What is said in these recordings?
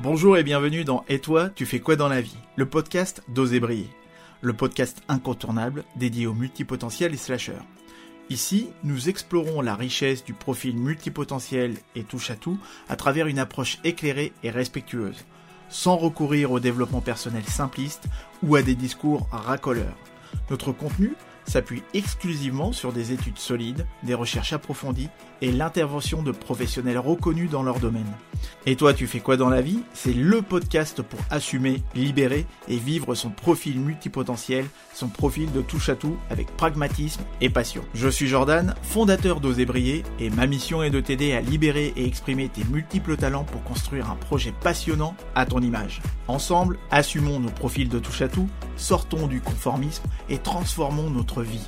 Bonjour et bienvenue dans Et toi, tu fais quoi dans la vie? Le podcast d'Oser briller. Le podcast incontournable dédié aux multipotentiels et slasheurs. Ici, nous explorons la richesse du profil multipotentiel et touche à tout à travers une approche éclairée et respectueuse, sans recourir au développement personnel simpliste ou à des discours racoleurs. Notre contenu s'appuie exclusivement sur des études solides, des recherches approfondies et l'intervention de professionnels reconnus dans leur domaine. Et toi, tu fais quoi dans la vie? C'est le podcast pour assumer, libérer et vivre son profil multipotentiel, son profil de touche à tout avec pragmatisme et passion. Je suis Jordan, fondateur d'Oser Briller et ma mission est de t'aider à libérer et exprimer tes multiples talents pour construire un projet passionnant à ton image. Ensemble, assumons nos profils de touche à tout, sortons du conformisme et transformons notre vie.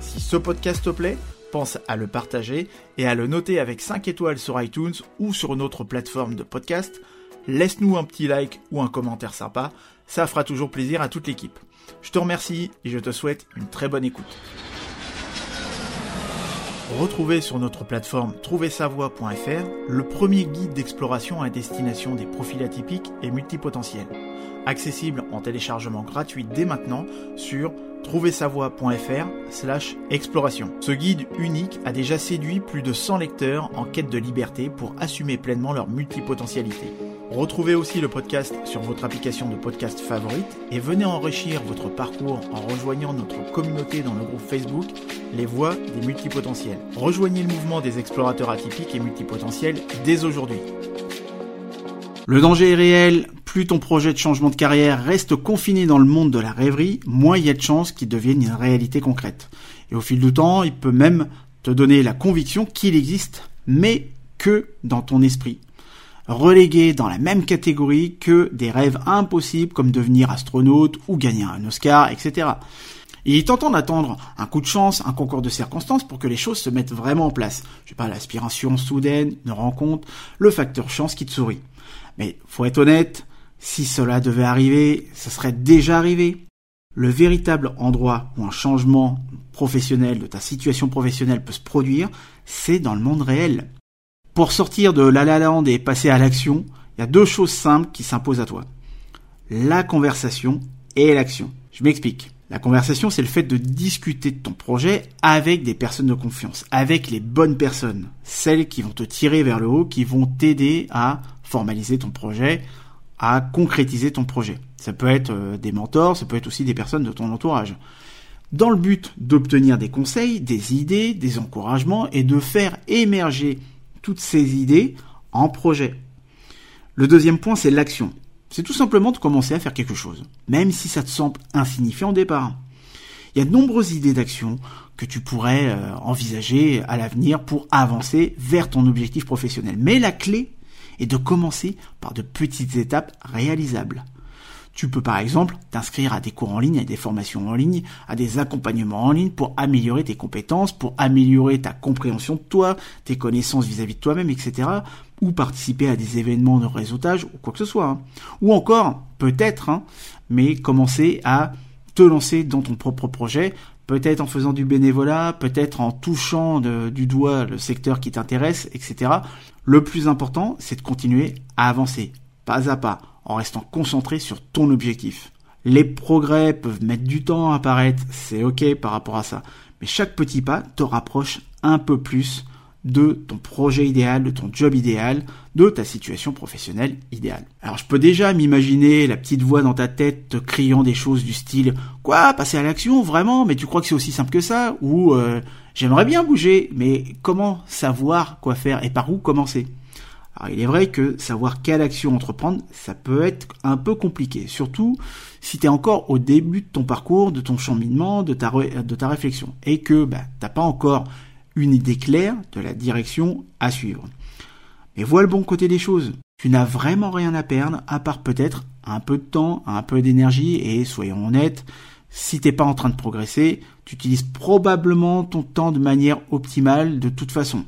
Si ce podcast te plaît, pense à le partager et à le noter avec 5 étoiles sur iTunes ou sur notre plateforme de podcast. Laisse-nous un petit like ou un commentaire sympa, ça fera toujours plaisir à toute l'équipe. Je te remercie et je te souhaite une très bonne écoute. Retrouvez sur notre plateforme trouversavoie.fr le premier guide d'exploration à destination des profils atypiques et multipotentiels, accessible en téléchargement gratuit dès maintenant sur trouversavoie.fr slash exploration. Ce guide unique a déjà séduit plus de 100 lecteurs en quête de liberté pour assumer pleinement leur multipotentialité. Retrouvez aussi le podcast sur votre application de podcast favorite et venez enrichir votre parcours en rejoignant notre communauté dans le groupe Facebook Les Voix des Multipotentiels. Rejoignez le mouvement des explorateurs atypiques et multipotentiels dès aujourd'hui. Le danger est réel, plus ton projet de changement de carrière reste confiné dans le monde de la rêverie, moins il y a de chances qu'il devienne une réalité concrète. Et au fil du temps, il peut même te donner la conviction qu'il existe, mais que dans ton esprit relégué dans la même catégorie que des rêves impossibles comme devenir astronaute ou gagner un Oscar, etc. Il est tentant d'attendre un coup de chance, un concours de circonstances pour que les choses se mettent vraiment en place. Je sais pas, l'aspiration soudaine, une rencontre, le facteur chance qui te sourit. Mais faut être honnête, si cela devait arriver, ça serait déjà arrivé. Le véritable endroit où un changement professionnel de ta situation professionnelle peut se produire, c'est dans le monde réel. Pour sortir de la la land et passer à l'action, il y a deux choses simples qui s'imposent à toi. La conversation et l'action. Je m'explique. La conversation, c'est le fait de discuter de ton projet avec des personnes de confiance, avec les bonnes personnes, celles qui vont te tirer vers le haut, qui vont t'aider à formaliser ton projet, à concrétiser ton projet. Ça peut être euh, des mentors, ça peut être aussi des personnes de ton entourage. Dans le but d'obtenir des conseils, des idées, des encouragements et de faire émerger toutes ces idées en projet. Le deuxième point, c'est l'action. C'est tout simplement de commencer à faire quelque chose, même si ça te semble insignifiant au départ. Il y a de nombreuses idées d'action que tu pourrais euh, envisager à l'avenir pour avancer vers ton objectif professionnel. Mais la clé est de commencer par de petites étapes réalisables. Tu peux par exemple t'inscrire à des cours en ligne, à des formations en ligne, à des accompagnements en ligne pour améliorer tes compétences, pour améliorer ta compréhension de toi, tes connaissances vis-à-vis de toi-même, etc. Ou participer à des événements de réseautage ou quoi que ce soit. Hein. Ou encore, peut-être, hein, mais commencer à te lancer dans ton propre projet, peut-être en faisant du bénévolat, peut-être en touchant du doigt le secteur qui t'intéresse, etc. Le plus important, c'est de continuer à avancer, pas à pas en restant concentré sur ton objectif. Les progrès peuvent mettre du temps à apparaître, c'est ok par rapport à ça. Mais chaque petit pas te rapproche un peu plus de ton projet idéal, de ton job idéal, de ta situation professionnelle idéale. Alors je peux déjà m'imaginer la petite voix dans ta tête te criant des choses du style Quoi Passer à l'action Vraiment? Mais tu crois que c'est aussi simple que ça? Ou euh, J'aimerais bien bouger, mais comment savoir quoi faire et par où commencer? Alors, il est vrai que savoir quelle action entreprendre, ça peut être un peu compliqué, surtout si tu es encore au début de ton parcours, de ton cheminement, de ta, réflexion, et que bah, t'as pas encore une idée claire de la direction à suivre. Mais vois le bon côté des choses. Tu n'as vraiment rien à perdre, à part peut-être un peu de temps, un peu d'énergie, et soyons honnêtes, si t'es pas en train de progresser, tu utilises probablement ton temps de manière optimale de toute façon.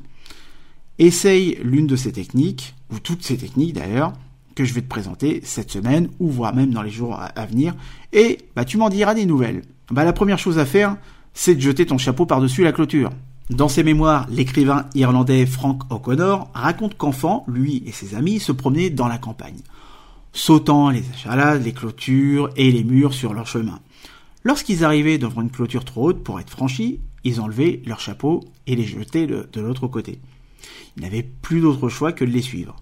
Essaye l'une de ces techniques, ou toutes ces techniques d'ailleurs, que je vais te présenter cette semaine, ou voire même dans les jours à venir, et bah, tu m'en diras des nouvelles. Bah, la première chose à faire, c'est de jeter ton chapeau par-dessus la clôture. Dans ses mémoires, l'écrivain irlandais Frank O'Connor raconte qu'enfant, lui et ses amis se promenaient dans la campagne, sautant les échalages, les clôtures et les murs sur leur chemin. Lorsqu'ils arrivaient devant une clôture trop haute pour être franchis, ils enlevaient leur chapeau et les jetaient de l'autre côté. Ils n'avaient plus d'autre choix que de les suivre.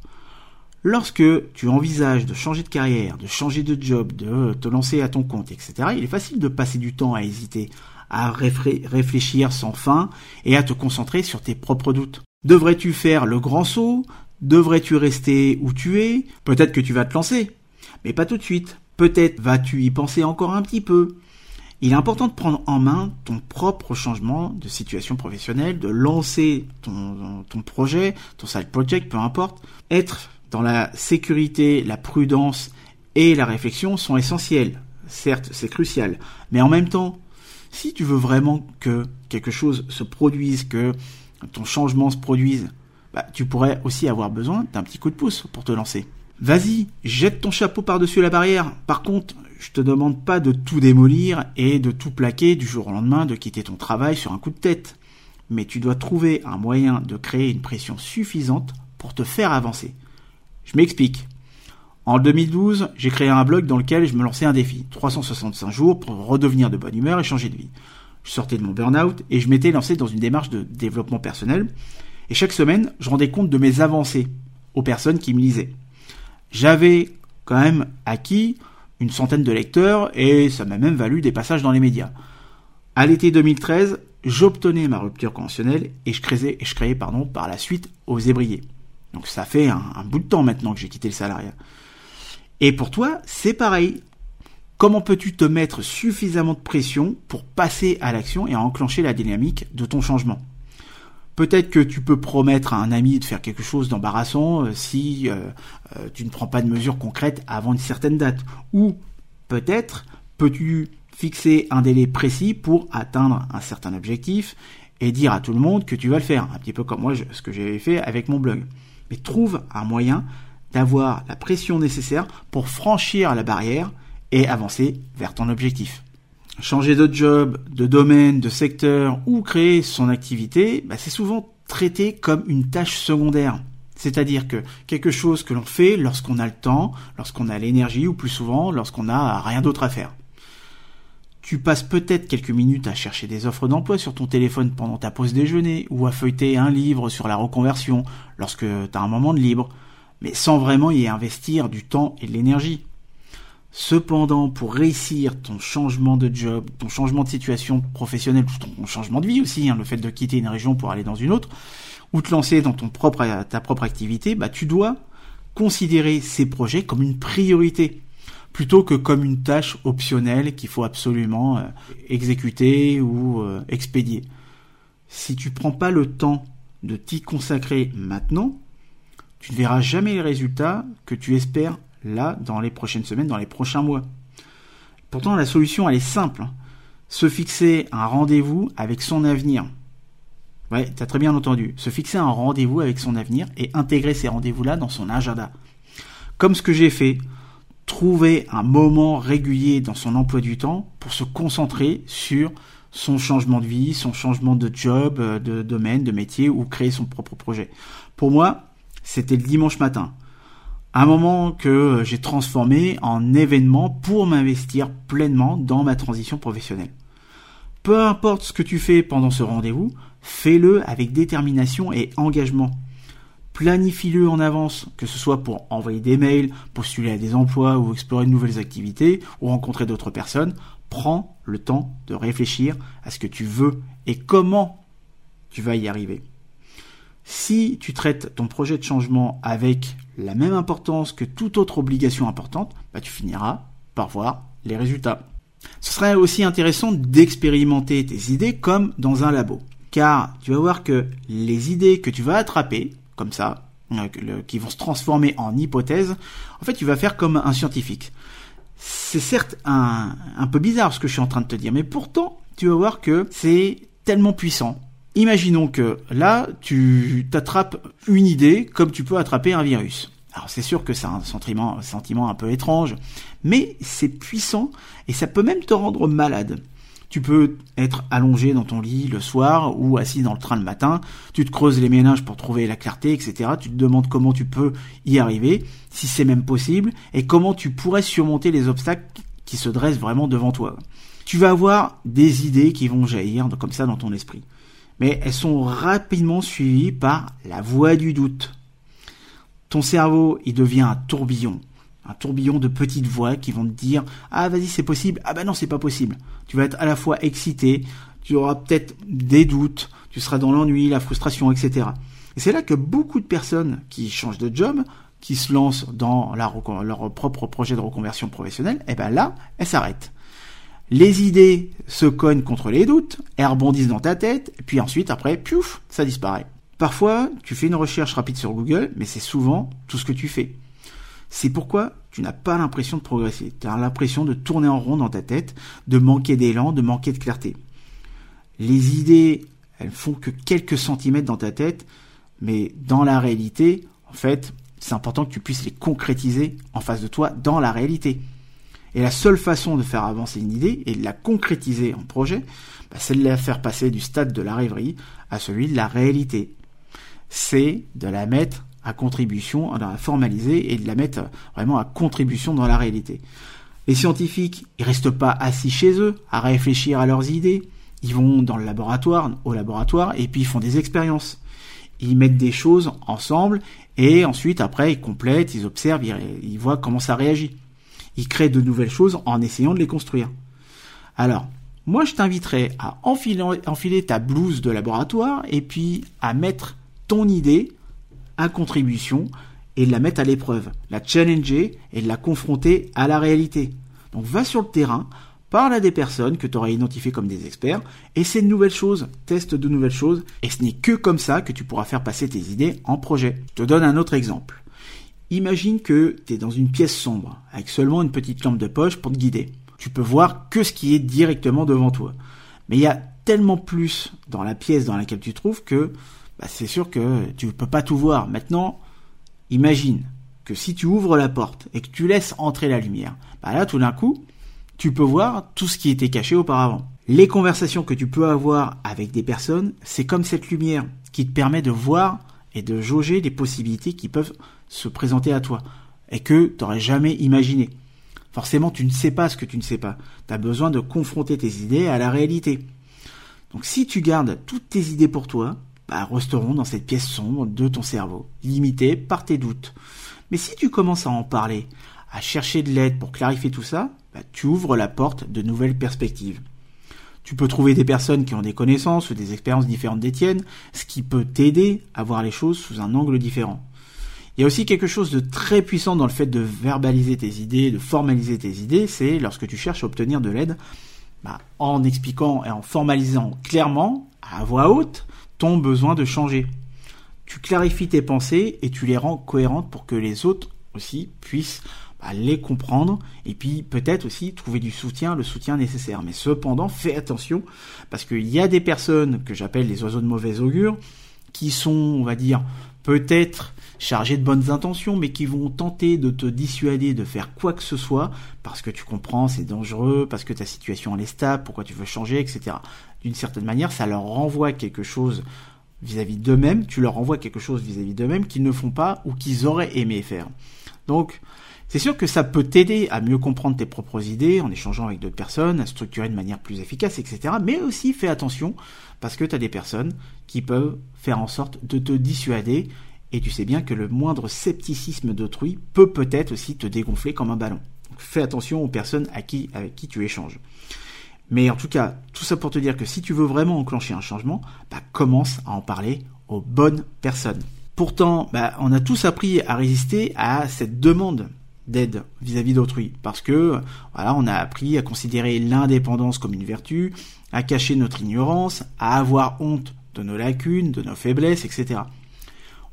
Lorsque tu envisages de changer de carrière, de changer de job, de te lancer à ton compte, etc., il est facile de passer du temps à hésiter, à réfléchir sans fin et à te concentrer sur tes propres doutes. Devrais-tu faire le grand saut? Devrais-tu rester où tu es? Peut-être que tu vas te lancer, mais pas tout de suite. Peut-être vas-tu y penser encore un petit peu. Il est important de prendre en main ton propre changement de situation professionnelle, de lancer ton, projet, ton side project, peu importe. Être dans la sécurité, la prudence et la réflexion sont essentiels. Certes, c'est crucial, mais en même temps, si tu veux vraiment que quelque chose se produise, que ton changement se produise, bah, tu pourrais aussi avoir besoin d'un petit coup de pouce pour te lancer. Vas-y, jette ton chapeau par-dessus la barrière. Par contre, je te demande pas de tout démolir et de tout plaquer du jour au lendemain, de quitter ton travail sur un coup de tête. Mais tu dois trouver un moyen de créer une pression suffisante pour te faire avancer. Je m'explique. En 2012, j'ai créé un blog dans lequel je me lançais un défi, 365 jours pour redevenir de bonne humeur et changer de vie. Je sortais de mon burn-out et je m'étais lancé dans une démarche de développement personnel. Et chaque semaine, je rendais compte de mes avancées aux personnes qui me lisaient. J'avais quand même acquis une centaine de lecteurs et ça m'a même valu des passages dans les médias. À l'été 2013, j'obtenais ma rupture conventionnelle et je créais, par la suite aux ébriers. Donc ça fait un, un bout de temps maintenant que j'ai quitté le salariat. Et pour toi, c'est pareil. Comment peux-tu te mettre suffisamment de pression pour passer à l'action et enclencher la dynamique de ton changement? Peut-être que tu peux promettre à un ami de faire quelque chose d'embarrassant euh, si euh, euh, tu ne prends pas de mesures concrètes avant une certaine date. Ou peut-être peux-tu fixer un délai précis pour atteindre un certain objectif et dire à tout le monde que tu vas le faire. Un petit peu comme moi, ce que j'avais fait avec mon blog mais trouve un moyen d'avoir la pression nécessaire pour franchir la barrière et avancer vers ton objectif. Changer de job, de domaine, de secteur ou créer son activité, bah, c'est souvent traité comme une tâche secondaire. C'est-à-dire que quelque chose que l'on fait lorsqu'on a le temps, lorsqu'on a l'énergie ou plus souvent lorsqu'on n'a rien d'autre à faire. Tu passes peut-être quelques minutes à chercher des offres d'emploi sur ton téléphone pendant ta pause déjeuner ou à feuilleter un livre sur la reconversion lorsque tu as un moment de libre, mais sans vraiment y investir du temps et de l'énergie. Cependant, pour réussir ton changement de job, ton changement de situation professionnelle, ton changement de vie aussi, hein, le fait de quitter une région pour aller dans une autre, ou te lancer dans ta propre activité, bah, tu dois considérer ces projets comme une priorité plutôt que comme une tâche optionnelle qu'il faut absolument euh, exécuter ou euh, expédier. Si tu prends pas le temps de t'y consacrer maintenant, tu ne verras jamais les résultats que tu espères là dans les prochaines semaines, dans les prochains mois. Pourtant, la solution, elle est simple. Se fixer un rendez-vous avec son avenir. Ouais, t'as très bien entendu. Se fixer un rendez-vous avec son avenir et intégrer ces rendez-vous-là dans son agenda. Comme ce que j'ai fait trouver un moment régulier dans son emploi du temps pour se concentrer sur son changement de vie, son changement de job, euh, de domaine, de métier ou créer son propre projet. Pour moi, c'était le dimanche matin. Un moment que j'ai transformé en événement pour m'investir pleinement dans ma transition professionnelle. Peu importe ce que tu fais pendant ce rendez-vous, fais-le avec détermination et engagement. Planifie-le en avance, que ce soit pour envoyer des mails, postuler à des emplois ou explorer de nouvelles activités ou rencontrer d'autres personnes. Prends le temps de réfléchir à ce que tu veux et comment tu vas y arriver. Si tu traites ton projet de changement avec la même importance que toute autre obligation importante, bah tu finiras par voir les résultats. Ce serait aussi intéressant d'expérimenter tes idées comme dans un labo. Car tu vas voir que les idées que tu vas attraper, comme ça, euh, qui vont se transformer en hypothèses, en fait, tu vas faire comme un scientifique. C'est certes un, un peu bizarre ce que je suis en train de te dire, mais pourtant, tu vas voir que c'est tellement puissant. Imaginons que là, tu t'attrapes une idée comme tu peux attraper un virus. Alors c'est sûr que c'est un sentiment, un sentiment un peu étrange, mais c'est puissant et ça peut même te rendre malade. Tu peux être allongé dans ton lit le soir ou assis dans le train le matin. Tu te creuses les méninges pour trouver la clarté, etc. Tu te demandes comment tu peux y arriver, si c'est même possible, et comment tu pourrais surmonter les obstacles qui se dressent vraiment devant toi. Tu vas avoir des idées qui vont jaillir comme ça dans ton esprit. Mais elles sont rapidement suivies par la voix du doute. Ton cerveau, il devient un tourbillon. Un tourbillon de petites voix qui vont te dire ah vas-y c'est possible. Ah ben non c'est pas possible tu vas être à la fois excité tu auras peut-être des doutes tu seras dans l'ennui la frustration etc et c'est là que beaucoup de personnes qui changent de job qui se lancent dans leur propre projet de reconversion professionnelle eh ben là elles s'arrêtent les idées se cognent contre les doutes elles rebondissent dans ta tête et puis ensuite après piouf ça disparaît Parfois, tu fais une recherche rapide sur Google, mais c'est souvent tout ce que tu fais. C'est pourquoi tu n'as pas l'impression de progresser. Tu as l'impression de tourner en rond dans ta tête, de manquer d'élan, de manquer de clarté. Les idées, elles font que quelques centimètres dans ta tête, mais dans la réalité, en fait, c'est important que tu puisses les concrétiser en face de toi dans la réalité. Et la seule façon de faire avancer une idée et de la concrétiser en projet, bah, c'est de la faire passer du stade de la rêverie à celui de la réalité. C'est de la mettre à contribution, de la formaliser et de la mettre vraiment à contribution dans la réalité. Les scientifiques, ils restent pas assis chez eux à réfléchir à leurs idées. Ils vont dans le laboratoire, au laboratoire, et puis ils font des expériences. Ils mettent des choses ensemble, et ensuite, après, ils complètent, ils observent, ils, voient comment ça réagit. Ils créent de nouvelles choses en essayant de les construire. Alors, moi, je t'inviterais à enfiler, enfiler ta blouse de laboratoire, et puis à mettre ton idée à contribution et de la mettre à l'épreuve, la challenger et de la confronter à la réalité. Donc va sur le terrain, parle à des personnes que tu auras identifiées comme des experts, essaie de nouvelles choses, teste de nouvelles choses, et ce n'est que comme ça que tu pourras faire passer tes idées en projet. Je te donne un autre exemple. Imagine que tu es dans une pièce sombre, avec seulement une petite lampe de poche pour te guider. Tu peux voir que ce qui est directement devant toi. Mais il y a tellement plus dans la pièce dans laquelle tu te trouves que bah, c'est sûr que tu ne peux pas tout voir. Maintenant, imagine que si tu ouvres la porte et que tu laisses entrer la lumière, bah là tout d'un coup, tu peux voir tout ce qui était caché auparavant. Les conversations que tu peux avoir avec des personnes, c'est comme cette lumière qui te permet de voir et de jauger les possibilités qui peuvent se présenter à toi et que tu n'aurais jamais imaginé. Forcément, tu ne sais pas ce que tu ne sais pas. Tu as besoin de confronter tes idées à la réalité. Donc si tu gardes toutes tes idées pour toi, bah, resteront dans cette pièce sombre de ton cerveau, limitée par tes doutes. Mais si tu commences à en parler, à chercher de l'aide pour clarifier tout ça, bah, tu ouvres la porte de nouvelles perspectives. Tu peux trouver des personnes qui ont des connaissances ou des expériences différentes des tiennes, ce qui peut t'aider à voir les choses sous un angle différent. Il y a aussi quelque chose de très puissant dans le fait de verbaliser tes idées, de formaliser tes idées, c'est lorsque tu cherches à obtenir de l'aide, bah, en expliquant et en formalisant clairement, à voix haute, ton besoin de changer. Tu clarifies tes pensées et tu les rends cohérentes pour que les autres aussi puissent bah, les comprendre et puis peut-être aussi trouver du soutien, le soutien nécessaire. Mais cependant, fais attention parce qu'il y a des personnes que j'appelle les oiseaux de mauvais augure qui sont, on va dire, peut-être chargés de bonnes intentions, mais qui vont tenter de te dissuader de faire quoi que ce soit, parce que tu comprends, c'est dangereux, parce que ta situation est stable, pourquoi tu veux changer, etc. D'une certaine manière, ça leur renvoie quelque chose vis-à-vis d'eux-mêmes, tu leur renvoies quelque chose vis-à-vis d'eux-mêmes qu'ils ne font pas ou qu'ils auraient aimé faire. Donc, c'est sûr que ça peut t'aider à mieux comprendre tes propres idées en échangeant avec d'autres personnes, à structurer de manière plus efficace, etc. Mais aussi fais attention parce que tu as des personnes qui peuvent faire en sorte de te dissuader et tu sais bien que le moindre scepticisme d'autrui peut peut-être aussi te dégonfler comme un ballon. fais attention aux personnes à qui, avec qui tu échanges. Mais en tout cas, tout ça pour te dire que si tu veux vraiment enclencher un changement, bah, commence à en parler aux bonnes personnes. Pourtant, bah, on a tous appris à résister à cette demande d'aide vis-à-vis d'autrui parce que voilà on a appris à considérer l'indépendance comme une vertu à cacher notre ignorance à avoir honte de nos lacunes de nos faiblesses etc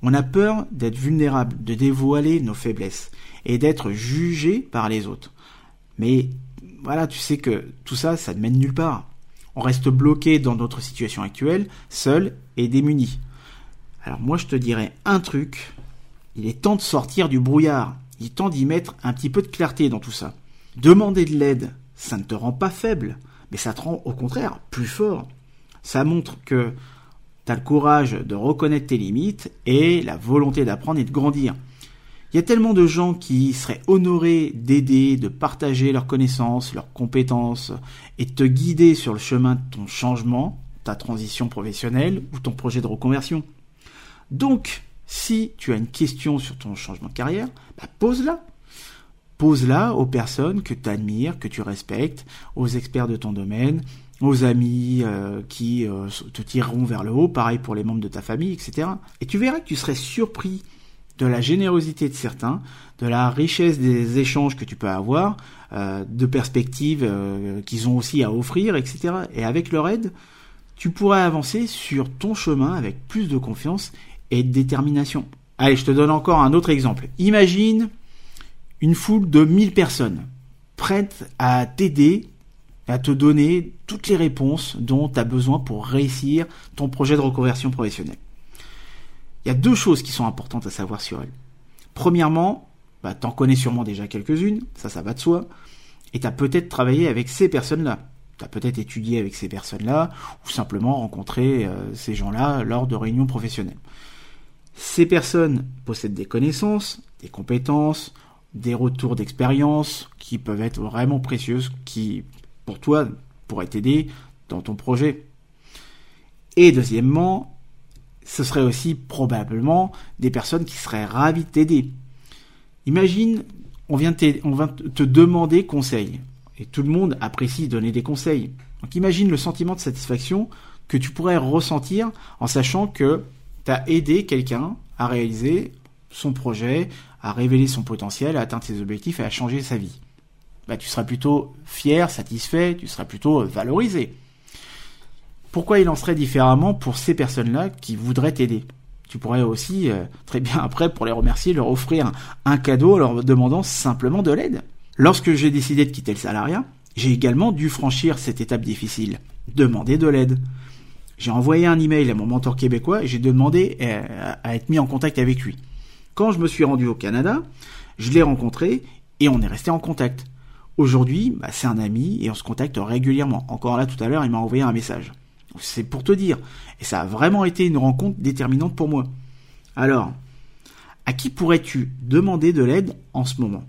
on a peur d'être vulnérable, de dévoiler nos faiblesses et d'être jugé par les autres. Mais voilà, tu sais que tout ça, ça ne mène nulle part. On reste bloqué dans notre situation actuelle, seul et démuni. Alors moi je te dirais un truc, il est temps de sortir du brouillard, il temps d'y mettre un petit peu de clarté dans tout ça. Demander de l'aide, ça ne te rend pas faible, mais ça te rend au contraire plus fort. Ça montre que tu as le courage de reconnaître tes limites et la volonté d'apprendre et de grandir. Il y a tellement de gens qui seraient honorés d'aider, de partager leurs connaissances, leurs compétences et de te guider sur le chemin de ton changement, ta transition professionnelle ou ton projet de reconversion. Donc, si tu as une question sur ton changement de carrière, bah, pose-la. Pose-la aux personnes que tu admires, que tu respectes, aux experts de ton domaine, aux amis euh, qui euh, te tireront vers le haut, pareil pour les membres de ta famille, etc. Et tu verras que tu serais surpris de la générosité de certains, de la richesse des échanges que tu peux avoir, euh, de perspectives qu'ils ont aussi à offrir, etc. Et avec leur aide, tu pourrais avancer sur ton chemin avec plus de confiance et de détermination. Allez, je te donne encore un autre exemple. Imagine une foule de 1000 personnes prêtes à t'aider, à te donner toutes les réponses dont tu as besoin pour réussir ton projet de reconversion professionnelle. Il y a deux choses qui sont importantes à savoir sur elle. Premièrement, bah, en connais sûrement déjà quelques-unes, ça ça va de soi, et tu as peut-être travaillé avec ces personnes-là. Tu as peut-être étudié avec ces personnes-là, ou simplement rencontré euh, ces gens-là lors de réunions professionnelles. Ces personnes possèdent des connaissances, des compétences, des retours d'expérience qui peuvent être vraiment précieuses, qui, pour toi, pourraient t'aider dans ton projet. Et deuxièmement, ce serait aussi probablement des personnes qui seraient ravies de t'aider. Imagine, on vient, on va te demander conseil. Et tout le monde apprécie donner des conseils. Donc imagine le sentiment de satisfaction que tu pourrais ressentir en sachant que tu as aidé quelqu'un à réaliser son projet, à révéler son potentiel, à atteindre ses objectifs et à changer sa vie. Bah, tu seras plutôt fier, satisfait, tu seras plutôt valorisé. Pourquoi il en serait différemment pour ces personnes-là qui voudraient t'aider? Tu pourrais aussi, euh, très bien après, pour les remercier, leur offrir un, cadeau en leur demandant simplement de l'aide. Lorsque j'ai décidé de quitter le salariat, j'ai également dû franchir cette étape difficile, demander de l'aide. J'ai envoyé un email à mon mentor québécois et j'ai demandé euh, à être mis en contact avec lui. Quand je me suis rendu au Canada, je l'ai rencontré et on est resté en contact. Aujourd'hui, bah, c'est un ami et on se contacte régulièrement. Encore là, tout à l'heure, il m'a envoyé un message. C'est pour te dire. Et ça a vraiment été une rencontre déterminante pour moi. Alors, à qui pourrais-tu demander de l'aide en ce moment?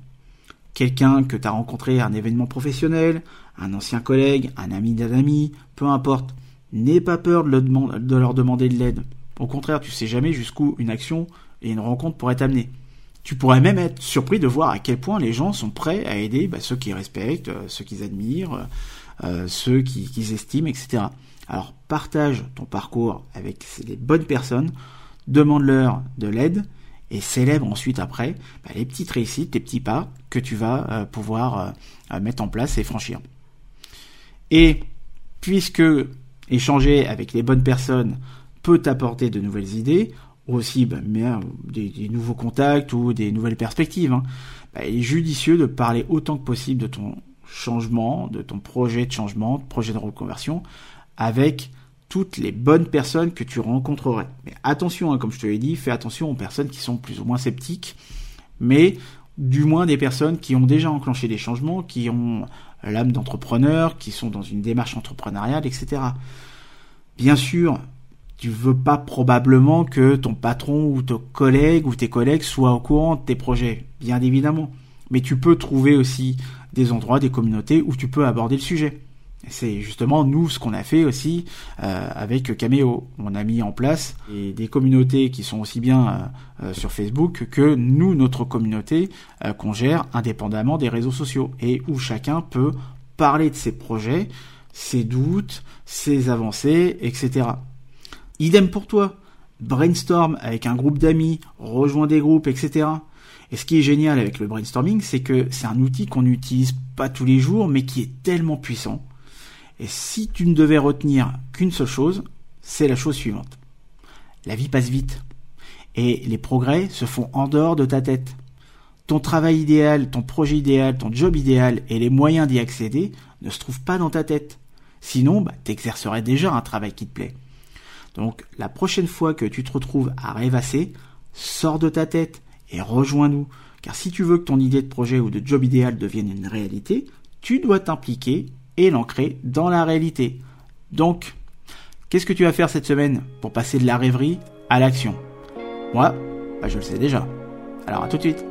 Quelqu'un que tu as rencontré à un événement professionnel, un ancien collègue, un ami d'un ami, peu importe. N'aie pas peur de, leur demander de l'aide. Au contraire, tu sais jamais jusqu'où une action et une rencontre pourraient t'amener. Tu pourrais même être surpris de voir à quel point les gens sont prêts à aider bah, ceux qu'ils respectent, euh, ceux qu'ils admirent, euh, ceux qu'ils estiment, etc. Alors partage ton parcours avec les bonnes personnes, demande-leur de l'aide et célèbre ensuite après bah, les petites réussites, les petits pas que tu vas euh, pouvoir mettre en place et franchir. Et puisque échanger avec les bonnes personnes peut t'apporter de nouvelles idées, aussi bah, des, nouveaux contacts ou des nouvelles perspectives, hein, bah, il est judicieux de parler autant que possible de ton changement, de ton projet de changement, de projet de reconversion, avec toutes les bonnes personnes que tu rencontrerais. Mais attention, hein, comme je te l'ai dit, fais attention aux personnes qui sont plus ou moins sceptiques, mais du moins des personnes qui ont déjà enclenché des changements, qui ont l'âme d'entrepreneur, qui sont dans une démarche entrepreneuriale, etc. Bien sûr, tu veux pas probablement que ton patron ou ton collègue ou tes collègues soient au courant de tes projets, bien évidemment. Mais tu peux trouver aussi des endroits, des communautés où tu peux aborder le sujet. C'est justement nous ce qu'on a fait aussi euh, avec Cameo. On a mis en place des communautés qui sont aussi bien euh, euh, sur Facebook que nous, notre communauté, qu'on gère indépendamment des réseaux sociaux et où chacun peut parler de ses projets, ses doutes, ses avancées, etc. Idem pour toi. Brainstorm avec un groupe d'amis, rejoins des groupes, etc. Et ce qui est génial avec le brainstorming, c'est que c'est un outil qu'on n'utilise pas tous les jours, mais qui est tellement puissant et si tu ne devais retenir qu'une seule chose, c'est la chose suivante. La vie passe vite. Et les progrès se font en dehors de ta tête. Ton travail idéal, ton projet idéal, ton job idéal et les moyens d'y accéder ne se trouvent pas dans ta tête. Sinon, bah, tu exercerais déjà un travail qui te plaît. Donc, la prochaine fois que tu te retrouves à rêvasser, sors de ta tête et rejoins-nous. Car si tu veux que ton idée de projet ou de job idéal devienne une réalité, tu dois t'impliquer et l'ancrer dans la réalité. Donc, qu'est-ce que tu vas faire cette semaine pour passer de la rêverie à l'action? Moi, bah, je le sais déjà. Alors à tout de suite.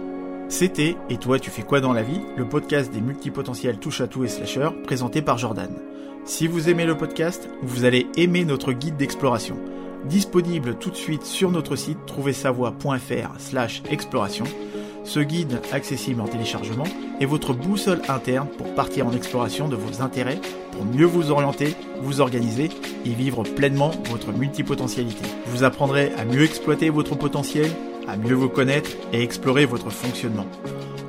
C'était Et toi tu fais quoi dans la vie? Le podcast des multipotentiels touche à tout et slasher présenté par Jordan. Si vous aimez le podcast, vous allez aimer notre guide d'exploration. Disponible tout de suite sur notre site trouversavoie.fr slash exploration. Ce guide, accessible en téléchargement, est votre boussole interne pour partir en exploration de vos intérêts, pour mieux vous orienter, vous organiser et vivre pleinement votre multipotentialité. Vous apprendrez à mieux exploiter votre potentiel à mieux vous connaître et explorer votre fonctionnement.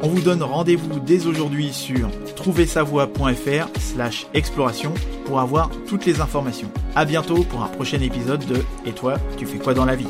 On vous donne rendez-vous dès aujourd'hui sur trouversavoie.fr slash exploration pour avoir toutes les informations. À bientôt pour un prochain épisode de Et toi, tu fais quoi dans la vie?